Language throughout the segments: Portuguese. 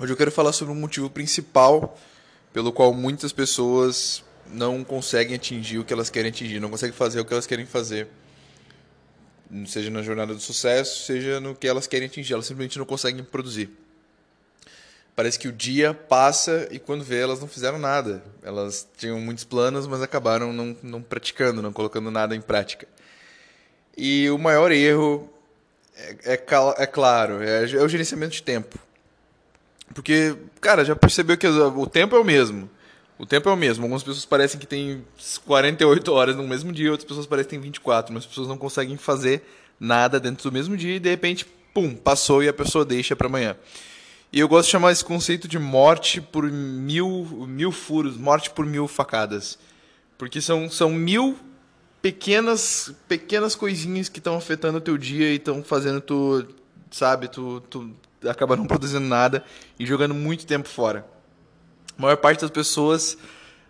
Hoje eu quero falar sobre um motivo principal pelo qual muitas pessoas não conseguem atingir o que elas querem atingir, não conseguem fazer o que elas querem fazer. Seja na jornada do sucesso, seja no que elas querem atingir, elas simplesmente não conseguem produzir. Parece que o dia passa e quando vê elas não fizeram nada. Elas tinham muitos planos, mas acabaram não, não praticando, não colocando nada em prática. E o maior erro é, é, é claro, é, é o gerenciamento de tempo porque, cara, já percebeu que o tempo é o mesmo. O tempo é o mesmo. Algumas pessoas parecem que tem 48 horas no mesmo dia, outras pessoas parecem que tem 24, mas as pessoas não conseguem fazer nada dentro do mesmo dia e de repente, pum, passou e a pessoa deixa para amanhã. E eu gosto de chamar esse conceito de morte por mil, mil furos, morte por mil facadas. Porque são, são mil pequenas pequenas coisinhas que estão afetando o teu dia e estão fazendo tu, sabe, tu, tu acaba não produzindo nada e jogando muito tempo fora. A maior parte das pessoas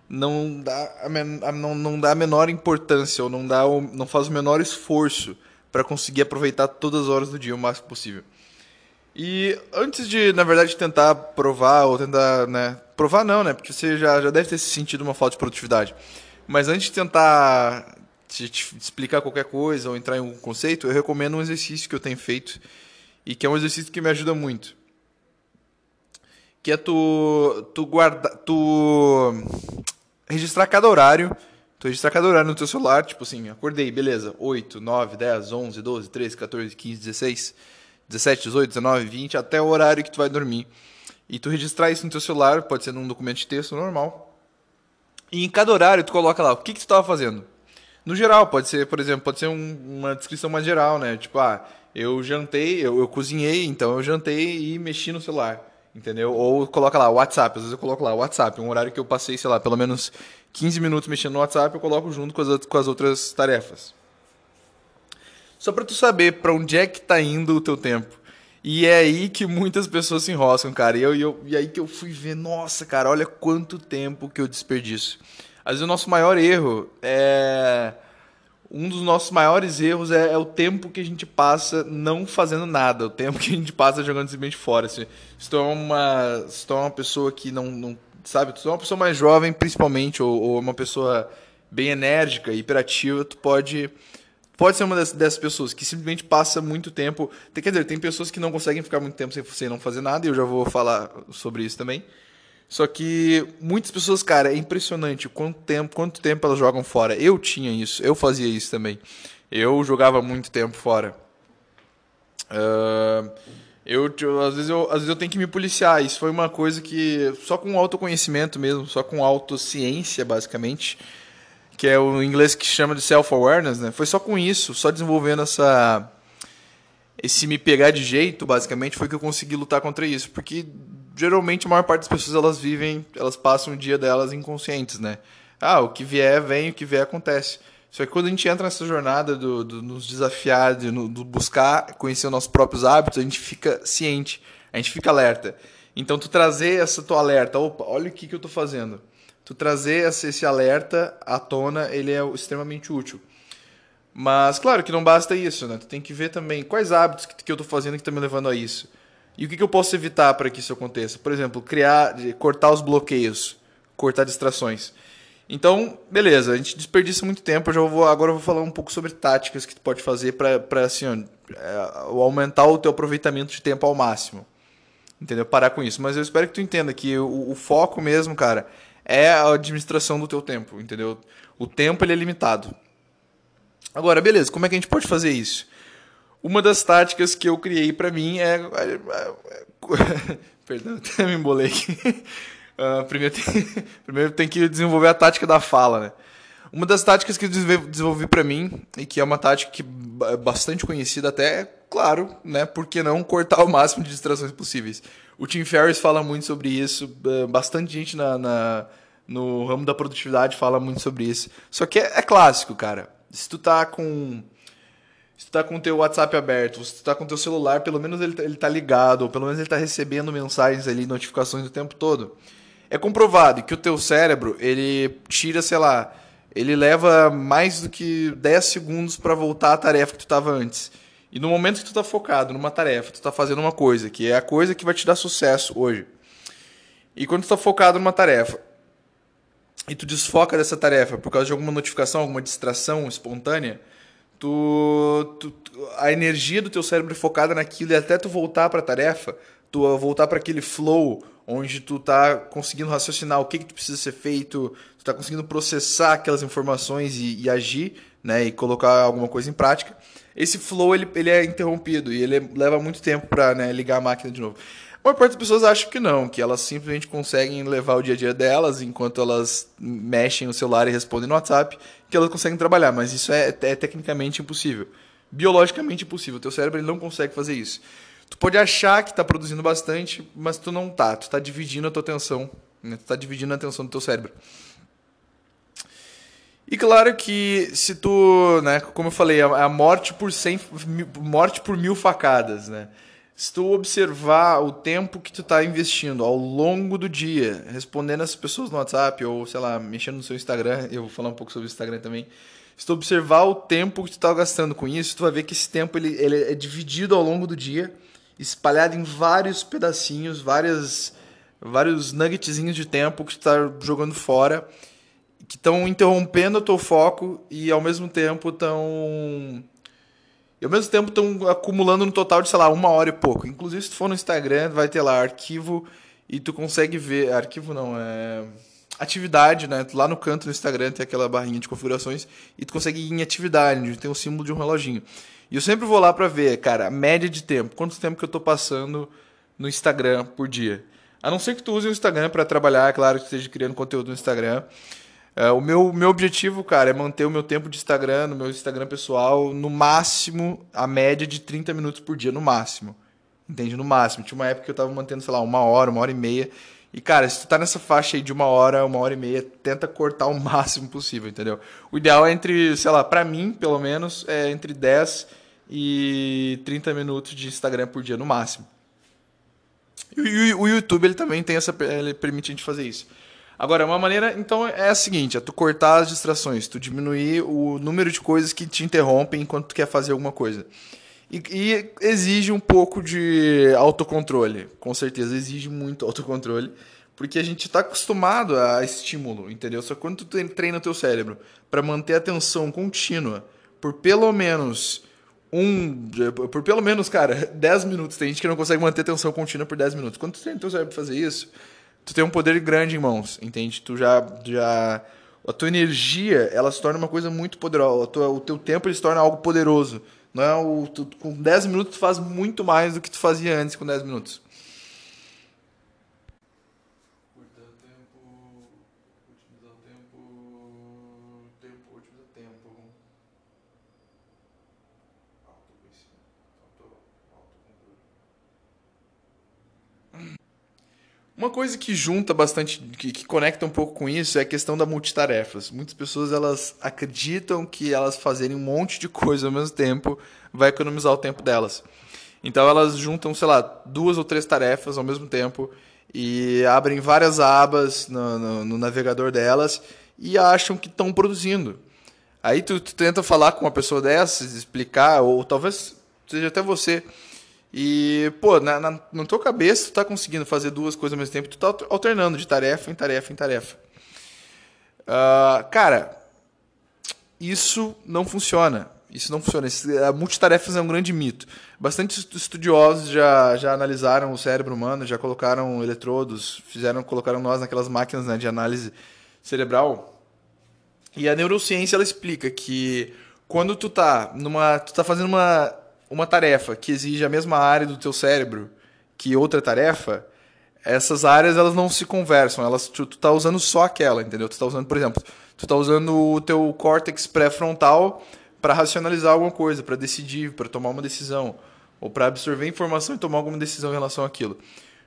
não dá a, men não, não dá a menor importância ou não, dá o, não faz o menor esforço para conseguir aproveitar todas as horas do dia o máximo possível. E antes de, na verdade, tentar provar ou tentar, né, provar não, né, porque você já, já deve ter sentido uma falta de produtividade. Mas antes de tentar te, te explicar qualquer coisa ou entrar em um conceito, eu recomendo um exercício que eu tenho feito e que é um exercício que me ajuda muito. Que é tu, tu guardar, tu registrar cada horário, tu registrar cada horário no teu celular, tipo assim, acordei, beleza, 8, 9, 10, 11, 12, 13, 14, 15, 16, 17, 18, 19, 20, até o horário que tu vai dormir. E tu registrar isso no teu celular, pode ser num documento de texto normal. E em cada horário tu coloca lá o que, que tu estava fazendo. No geral, pode ser, por exemplo, pode ser um, uma descrição mais geral, né? Tipo, ah, eu jantei, eu, eu cozinhei, então eu jantei e mexi no celular, entendeu? Ou coloca lá WhatsApp, às vezes eu coloco lá WhatsApp, um horário que eu passei, sei lá, pelo menos 15 minutos mexendo no WhatsApp, eu coloco junto com as, com as outras tarefas. Só para tu saber para onde é que tá indo o teu tempo. E é aí que muitas pessoas se enroscam, cara. E, eu, e, eu, e aí que eu fui ver, nossa, cara, olha quanto tempo que eu desperdiço. Às vezes o nosso maior erro é um dos nossos maiores erros é, é, o tempo que a gente passa não fazendo nada, o tempo que a gente passa jogando simplesmente fora. Se, se tu é uma, se tu é uma pessoa que não, não sabe, tu é uma pessoa mais jovem, principalmente, ou, ou uma pessoa bem enérgica, hiperativa, tu pode pode ser uma dessas, dessas, pessoas que simplesmente passa muito tempo. Quer dizer, tem pessoas que não conseguem ficar muito tempo sem, sem não fazer nada, e eu já vou falar sobre isso também. Só que muitas pessoas, cara, é impressionante quanto tempo, quanto tempo elas jogam fora. Eu tinha isso, eu fazia isso também. Eu jogava muito tempo fora. Uh, eu, às, vezes eu, às vezes eu tenho que me policiar. Isso foi uma coisa que só com autoconhecimento mesmo, só com autociência, basicamente, que é o inglês que chama de self-awareness, né? Foi só com isso, só desenvolvendo essa esse me pegar de jeito, basicamente, foi que eu consegui lutar contra isso, porque geralmente a maior parte das pessoas elas vivem, elas passam o dia delas inconscientes, né? Ah, o que vier vem, o que vier acontece. Só que quando a gente entra nessa jornada do, do nos desafiar, de, no, do buscar conhecer os nossos próprios hábitos, a gente fica ciente, a gente fica alerta. Então, tu trazer essa tua alerta, opa, olha o que, que eu estou fazendo. Tu trazer esse, esse alerta à tona, ele é extremamente útil. Mas, claro que não basta isso, né? Tu tem que ver também quais hábitos que, que eu estou fazendo que estão me levando a isso. E o que, que eu posso evitar para que isso aconteça? Por exemplo, criar, cortar os bloqueios, cortar distrações. Então, beleza, a gente desperdiça muito tempo. Eu já vou, agora eu vou falar um pouco sobre táticas que tu pode fazer para assim, é, aumentar o teu aproveitamento de tempo ao máximo. Entendeu? Parar com isso. Mas eu espero que tu entenda que o, o foco mesmo, cara, é a administração do teu tempo, entendeu? O tempo ele é limitado. Agora, beleza, como é que a gente pode fazer isso? Uma das táticas que eu criei para mim é. é, é perdão, até me embolei aqui. Uh, primeiro, tem, primeiro tem que desenvolver a tática da fala, né? Uma das táticas que eu desenvolvi para mim, e que é uma tática que é bastante conhecida até, claro, né? Por que não cortar o máximo de distrações possíveis? O Tim Ferriss fala muito sobre isso, bastante gente na, na no ramo da produtividade fala muito sobre isso. Só que é, é clássico, cara se tu tá com se tu tá com o teu WhatsApp aberto, se tu tá com o teu celular, pelo menos ele, tá, ele tá ligado, ou pelo menos ele tá recebendo mensagens ali, notificações o tempo todo. É comprovado que o teu cérebro, ele tira, sei lá, ele leva mais do que 10 segundos para voltar à tarefa que tu estava antes. E no momento que tu tá focado numa tarefa, tu tá fazendo uma coisa, que é a coisa que vai te dar sucesso hoje. E quando tu tá focado numa tarefa e tu desfoca dessa tarefa por causa de alguma notificação, alguma distração espontânea, tu, tu, a energia do teu cérebro focada naquilo e até tu voltar para a tarefa, tu voltar para aquele flow onde tu tá conseguindo raciocinar o que, que tu precisa ser feito, tu tá conseguindo processar aquelas informações e, e agir, né, e colocar alguma coisa em prática. Esse flow ele, ele é interrompido e ele leva muito tempo para né, ligar a máquina de novo. A maior parte das pessoas acha que não, que elas simplesmente conseguem levar o dia a dia delas enquanto elas mexem o celular e respondem no WhatsApp, que elas conseguem trabalhar, mas isso é, é tecnicamente impossível. Biologicamente impossível. O teu cérebro ele não consegue fazer isso. Tu pode achar que está produzindo bastante, mas tu não tá. Tu está dividindo a tua atenção. Né? Tu está dividindo a atenção do teu cérebro. E claro que se tu, né, como eu falei, a morte por cem, morte por mil facadas, né? Se tu observar o tempo que tu está investindo ao longo do dia, respondendo as pessoas no WhatsApp ou, sei lá, mexendo no seu Instagram, eu vou falar um pouco sobre o Instagram também. Se tu observar o tempo que tu está gastando com isso, tu vai ver que esse tempo ele, ele é dividido ao longo do dia, espalhado em vários pedacinhos, várias, vários nuggetzinhos de tempo que tu está jogando fora, que estão interrompendo o teu foco e ao mesmo tempo estão e ao mesmo tempo estão acumulando no total de, sei lá, uma hora e pouco. Inclusive, se tu for no Instagram, vai ter lá arquivo e tu consegue ver. Arquivo não, é. Atividade, né? Lá no canto do Instagram tem aquela barrinha de configurações e tu consegue ir em atividade, tem o símbolo de um reloginho. E eu sempre vou lá para ver, cara, a média de tempo. Quanto tempo que eu tô passando no Instagram por dia. A não ser que tu use o Instagram para trabalhar, é claro que esteja criando conteúdo no Instagram. É, o meu, meu objetivo, cara, é manter o meu tempo de Instagram, no meu Instagram pessoal, no máximo, a média de 30 minutos por dia, no máximo. Entende? No máximo. Tinha uma época que eu tava mantendo, sei lá, uma hora, uma hora e meia. E, cara, se tu tá nessa faixa aí de uma hora, uma hora e meia, tenta cortar o máximo possível, entendeu? O ideal é entre, sei lá, pra mim, pelo menos, é entre 10 e 30 minutos de Instagram por dia, no máximo. E o YouTube, ele também tem essa... Ele permite a gente fazer isso. Agora, uma maneira, então, é a seguinte: é tu cortar as distrações, tu diminuir o número de coisas que te interrompem enquanto tu quer fazer alguma coisa. E, e exige um pouco de autocontrole, com certeza, exige muito autocontrole, porque a gente está acostumado a estímulo, entendeu? Só quando tu treina o teu cérebro para manter a atenção contínua por pelo menos um. Por pelo menos, cara, 10 minutos. Tem gente que não consegue manter atenção contínua por 10 minutos. Quando tu treina o teu cérebro pra fazer isso, tu tem um poder grande em mãos, entende? Tu já, já a tua energia, ela se torna uma coisa muito poderosa. O teu tempo se torna algo poderoso. Não é o, tu, com 10 minutos tu faz muito mais do que tu fazia antes com 10 minutos. Uma coisa que junta bastante, que, que, conecta um pouco com isso é a questão da multitarefas. Muitas pessoas elas acreditam que elas fazerem um monte de coisa ao mesmo tempo vai economizar o tempo delas. Então elas juntam, sei lá, duas ou três tarefas ao mesmo tempo e abrem várias abas no, no, no navegador delas e acham que estão produzindo. Aí tu, tu tenta falar com uma pessoa dessas, explicar, ou talvez seja até você e, pô, na, na, na tua cabeça tu tá conseguindo fazer duas coisas ao mesmo tempo, tu tá alternando de tarefa em tarefa em tarefa. Uh, cara, isso não funciona. Isso não funciona. A multitarefas é um grande mito. Bastante estudiosos já, já analisaram o cérebro humano, já colocaram eletrodos, fizeram, colocaram nós naquelas máquinas né, de análise cerebral. E a neurociência ela explica que quando tu tá numa, tu tá fazendo uma uma tarefa que exige a mesma área do teu cérebro que outra tarefa, essas áreas elas não se conversam, elas tu, tu tá usando só aquela, entendeu? Tu tá usando, por exemplo, tu tá usando o teu córtex pré-frontal para racionalizar alguma coisa, para decidir, para tomar uma decisão, ou para absorver informação e tomar alguma decisão em relação àquilo.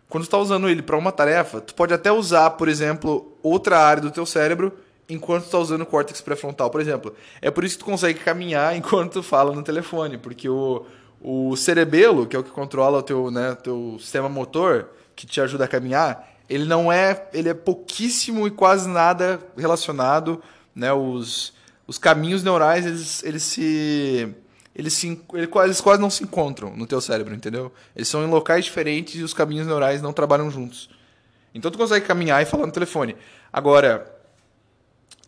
Quando tu está usando ele para uma tarefa, tu pode até usar, por exemplo, outra área do teu cérebro enquanto está usando o córtex pré-frontal, por exemplo. É por isso que tu consegue caminhar enquanto tu fala no telefone, porque o, o cerebelo, que é o que controla o teu, né, teu sistema motor, que te ajuda a caminhar, ele não é, ele é pouquíssimo e quase nada relacionado, né, os, os caminhos neurais, eles, eles se eles, se, eles quase não se encontram no teu cérebro, entendeu? Eles são em locais diferentes e os caminhos neurais não trabalham juntos. Então tu consegue caminhar e falar no telefone. Agora,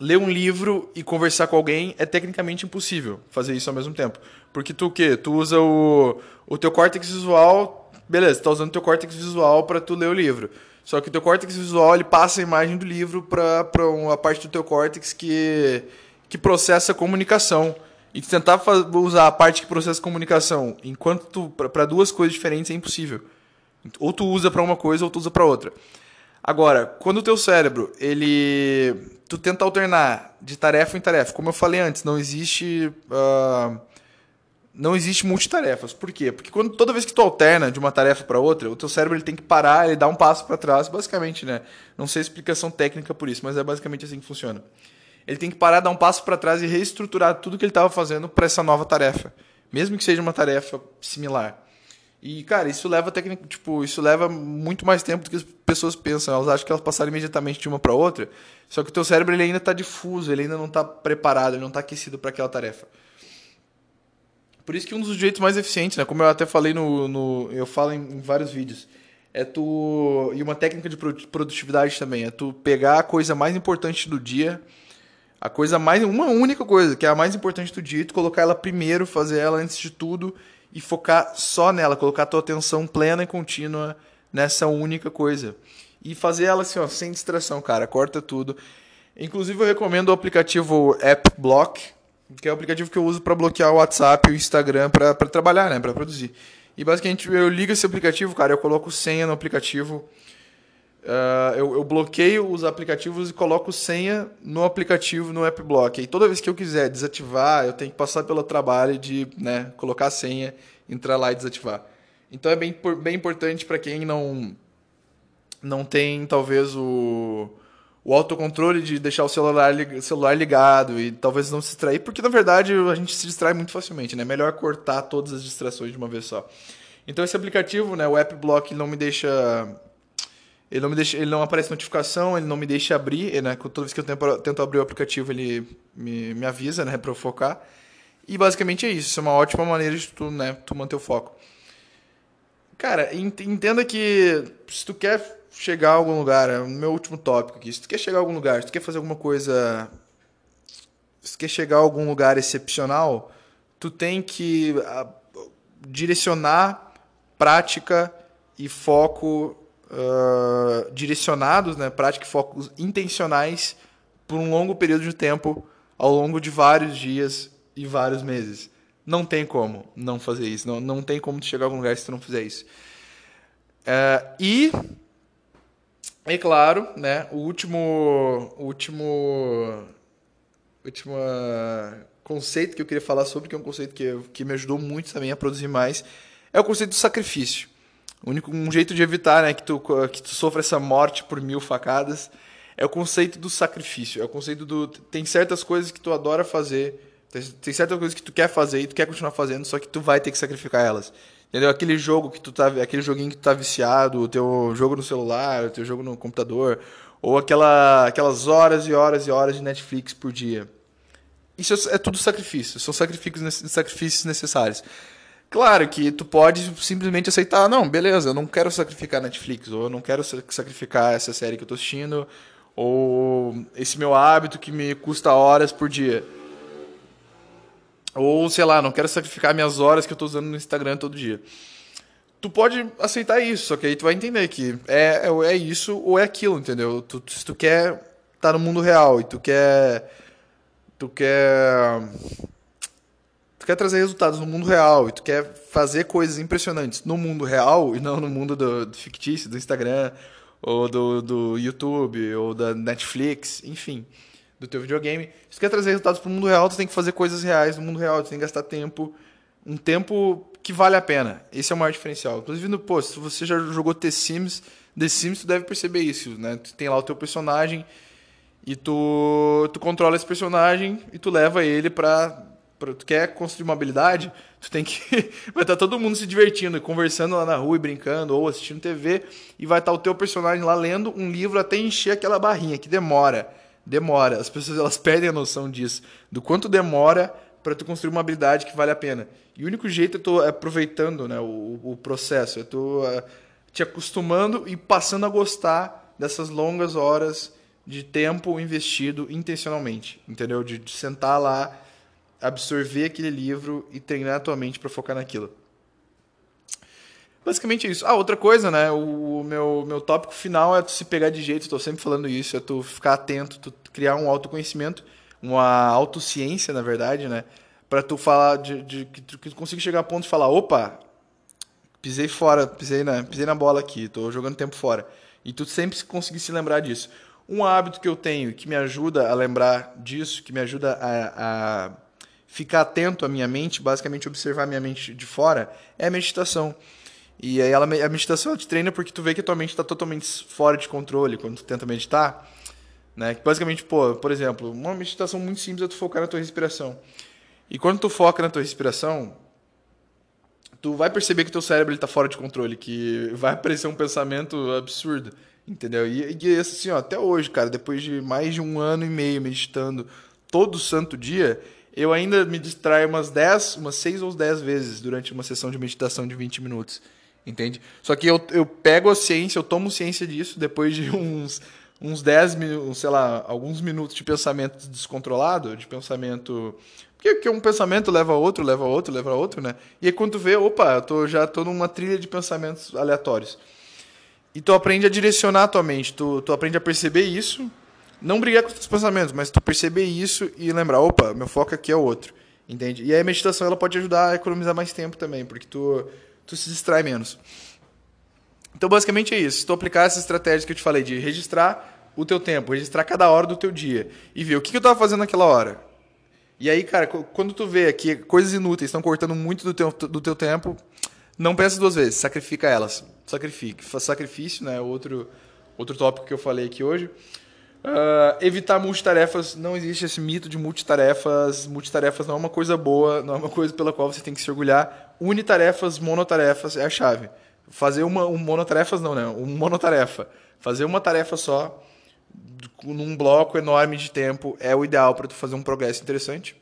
ler um livro e conversar com alguém é tecnicamente impossível fazer isso ao mesmo tempo. Porque tu o quê? Tu usa o, o teu córtex visual, beleza, tá usando o teu córtex visual para tu ler o livro. Só que o teu córtex visual, ele passa a imagem do livro para uma parte do teu córtex que, que processa a comunicação. E tentar usar a parte que processa a comunicação enquanto tu para duas coisas diferentes é impossível. Ou tu usa para uma coisa ou tu usa para outra. Agora, quando o teu cérebro, ele tu tenta alternar de tarefa em tarefa. Como eu falei antes, não existe uh, não existe multitarefas. Por quê? Porque quando toda vez que tu alterna de uma tarefa para outra, o teu cérebro ele tem que parar, ele dá um passo para trás, basicamente, né? Não sei a explicação técnica por isso, mas é basicamente assim que funciona. Ele tem que parar, dar um passo para trás e reestruturar tudo que ele estava fazendo para essa nova tarefa, mesmo que seja uma tarefa similar. E, cara, isso leva técnica, tipo, isso leva muito mais tempo do que as pessoas pensam. Elas acham que elas passaram imediatamente de uma para outra. Só que o teu cérebro ele ainda está difuso, ele ainda não está preparado, ele não está aquecido para aquela tarefa. Por isso que um dos jeitos mais eficientes, né, como eu até falei no, no eu falo em, em vários vídeos, é tu e uma técnica de produtividade também, é tu pegar a coisa mais importante do dia, a coisa mais uma única coisa, que é a mais importante do dia, tu colocar ela primeiro, fazer ela antes de tudo e focar só nela, colocar a tua atenção plena e contínua nessa única coisa. E fazer ela assim, ó, sem distração, cara, corta tudo. Inclusive eu recomendo o aplicativo App Block, que é o aplicativo que eu uso para bloquear o WhatsApp e o Instagram para trabalhar, né, para produzir. E basicamente eu ligo esse aplicativo, cara, eu coloco senha no aplicativo. Uh, eu, eu, bloqueio os aplicativos e coloco senha no aplicativo, no app block. E toda vez que eu quiser desativar, eu tenho que passar pelo trabalho de né, colocar a senha, entrar lá e desativar. Então é bem, bem importante para quem não, não tem, talvez, o, o autocontrole de deixar o celular, celular ligado e talvez não se distrair, porque na verdade a gente se distrai muito facilmente, né? Melhor cortar todas as distrações de uma vez só. Então esse aplicativo, né, o App Block, não me deixa ele não me deixa, ele não aparece notificação, ele não me deixa abrir, né? Toda vez que eu tento, tento abrir o aplicativo, ele me, me avisa, né, para eu focar. E basicamente é isso, isso é uma ótima maneira de tu, né, tu manter o foco. Cara, entenda que se tu quer chegar a algum lugar, é o meu último tópico aqui. Se tu quer chegar a algum lugar, se tu quer fazer alguma coisa. Se tu quer chegar a algum lugar excepcional, tu tem que uh, direcionar prática e foco uh, direcionados, né? prática e focos intencionais por um longo período de tempo, ao longo de vários dias e vários meses. Não tem como não fazer isso. Não, não tem como chegar a algum lugar se tu não fizer isso. Uh, e e claro, né, o último, último, último conceito que eu queria falar sobre, que é um conceito que, que me ajudou muito também a produzir mais, é o conceito do sacrifício. Único um jeito de evitar, né, que tu que tu sofra essa morte por mil facadas, é o conceito do sacrifício. É o conceito do tem certas coisas que tu adora fazer, tem, tem certas coisas que tu quer fazer e tu quer continuar fazendo, só que tu vai ter que sacrificar elas. Entendeu? Aquele jogo que tu tá, aquele joguinho que tu tá viciado, o teu jogo no celular, o teu jogo no computador, ou aquela, aquelas horas e horas e horas de Netflix por dia. Isso é, é tudo sacrifício, são sacrifícios, sacrifícios necessários. Claro que tu pode simplesmente aceitar, não, beleza, eu não quero sacrificar Netflix, ou eu não quero sacrificar essa série que eu tô assistindo, ou esse meu hábito que me custa horas por dia. Ou, sei lá, não quero sacrificar minhas horas que eu estou usando no Instagram todo dia. Tu pode aceitar isso, aí tu vai entender que é, é, é isso ou é aquilo, entendeu? Tu, se tu quer estar tá no mundo real e tu quer. Tu quer. Tu quer trazer resultados no mundo real e tu quer fazer coisas impressionantes no mundo real e não no mundo do, do fictício, do Instagram, ou do, do YouTube, ou da Netflix, enfim do teu videogame. Se tu quer trazer resultados para o mundo real, tu tem que fazer coisas reais no mundo real, tu tem que gastar tempo, um tempo que vale a pena. Esse é o maior diferencial. Inclusive, no, pô, se você já jogou The Sims, The Sims, tu deve perceber isso, né? Tu tem lá o teu personagem e tu, tu controla esse personagem e tu leva ele para tu quer construir uma habilidade, tu tem que vai estar tá todo mundo se divertindo, conversando lá na rua e brincando ou assistindo TV e vai estar tá o teu personagem lá lendo um livro até encher aquela barrinha que demora demora. As pessoas elas perdem a noção disso, do quanto demora para tu construir uma habilidade que vale a pena. E o único jeito é tu aproveitando né, o, o processo, é tu uh, te acostumando e passando a gostar dessas longas horas de tempo investido intencionalmente, entendeu? De, de sentar lá, absorver aquele livro e treinar a tua mente para focar naquilo. Basicamente é isso. Ah, outra coisa, né? O meu, meu tópico final é tu se pegar de jeito, estou sempre falando isso, é tu ficar atento, tu criar um autoconhecimento, uma autociência, na verdade, né? Para tu falar, de, de, que tu, que tu consiga chegar a ponto de falar, opa, pisei fora, pisei na, pisei na bola aqui, estou jogando tempo fora. E tu sempre conseguir se lembrar disso. Um hábito que eu tenho que me ajuda a lembrar disso, que me ajuda a, a ficar atento à minha mente, basicamente observar a minha mente de fora, é a meditação. E aí ela, a meditação ela te treina porque tu vê que a tua mente está totalmente fora de controle quando tu tenta meditar. Né? Basicamente, pô, por exemplo, uma meditação muito simples é tu focar na tua respiração. E quando tu foca na tua respiração, tu vai perceber que teu cérebro está fora de controle, que vai aparecer um pensamento absurdo, entendeu? E, e assim, ó, até hoje, cara, depois de mais de um ano e meio meditando todo santo dia, eu ainda me distraio umas 10, umas 6 ou 10 vezes durante uma sessão de meditação de 20 minutos entende? Só que eu, eu pego a ciência, eu tomo ciência disso depois de uns, uns 10 minutos, sei lá, alguns minutos de pensamento descontrolado, de pensamento. Porque, um pensamento leva a outro, leva a outro, leva a outro, né? E aí quando tu vê, opa, eu tô, já tô numa trilha de pensamentos aleatórios. E tu aprende a direcionar a tua mente, tu, tu aprende a perceber isso, não brigar com os teus pensamentos, mas tu perceber isso e lembrar, opa, meu foco aqui é outro, entende? E aí a meditação ela pode ajudar a economizar mais tempo também, porque tu tu se distrai menos. Então, basicamente é isso. Se tu aplicar essa estratégia que eu te falei de registrar o teu tempo, registrar cada hora do teu dia e ver o que, eu estava fazendo naquela hora. E aí, cara, quando tu vê que coisas inúteis estão cortando muito do teu, do teu tempo, não pensa duas vezes, sacrifica elas. Sacrifique. Sacrifício, né? Outro, outro tópico que eu falei aqui hoje. Uh, evitar multitarefas, não existe esse mito de multitarefas. Multitarefas não é uma coisa boa, não é uma coisa pela qual você tem que se orgulhar. Unitarefas, monotarefas é a chave. Fazer uma um monotarefas não, né? Um monotarefa. Fazer uma tarefa só num bloco enorme de tempo é o ideal para tu fazer um progresso interessante.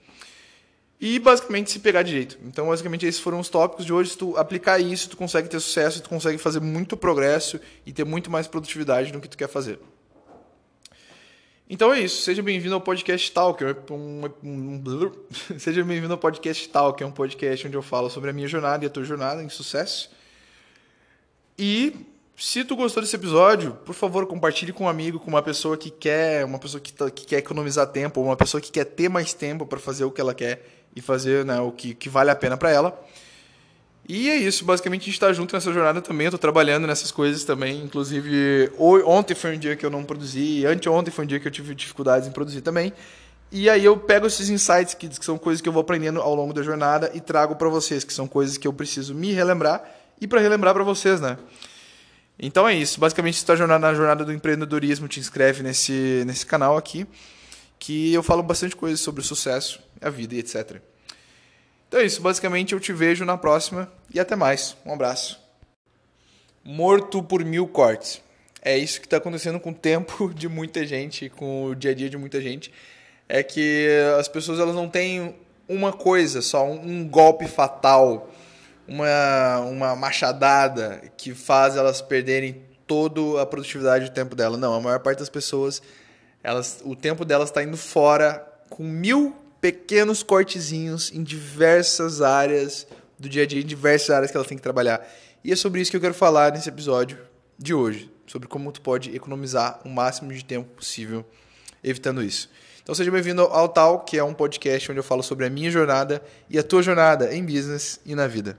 E basicamente se pegar de jeito. Então, basicamente, esses foram os tópicos de hoje. Se tu aplicar isso, tu consegue ter sucesso, tu consegue fazer muito progresso e ter muito mais produtividade no que tu quer fazer. Então é isso. Seja bem-vindo ao Podcast Talker. Um, um, um, seja bem-vindo ao Podcast Talker, um podcast onde eu falo sobre a minha jornada e a tua jornada em sucesso. E se tu gostou desse episódio, por favor, compartilhe com um amigo, com uma pessoa que quer, uma pessoa que, tá, que quer economizar tempo, uma pessoa que quer ter mais tempo para fazer o que ela quer e fazer né, o que, que vale a pena para ela. E é isso, basicamente a gente está junto nessa jornada também. Eu estou trabalhando nessas coisas também. Inclusive, ontem foi um dia que eu não produzi, anteontem foi um dia que eu tive dificuldades em produzir também. E aí eu pego esses insights, que, são coisas que eu vou aprendendo ao longo da jornada, e trago para vocês, que são coisas que eu preciso me relembrar e para relembrar para vocês, né? Então é isso. Basicamente, se está na jornada do empreendedorismo, te inscreve nesse, nesse canal aqui, que eu falo bastante coisas sobre o sucesso, a vida e etc. Então é isso, basicamente eu te vejo na próxima e até mais. Um abraço. Morto por mil cortes. É isso que está acontecendo com o tempo de muita gente, com o dia a dia de muita gente. É que as pessoas elas não têm uma coisa só, um golpe fatal, uma, uma machadada que faz elas perderem toda a produtividade do tempo dela. Não, a maior parte das pessoas, elas, o tempo delas está indo fora com mil pequenos cortezinhos em diversas áreas do dia a dia, em diversas áreas que ela tem que trabalhar. E é sobre isso que eu quero falar nesse episódio de hoje, sobre como tu pode economizar o máximo de tempo possível evitando isso. Então seja bem-vindo ao Tal, que é um podcast onde eu falo sobre a minha jornada e a tua jornada em business e na vida.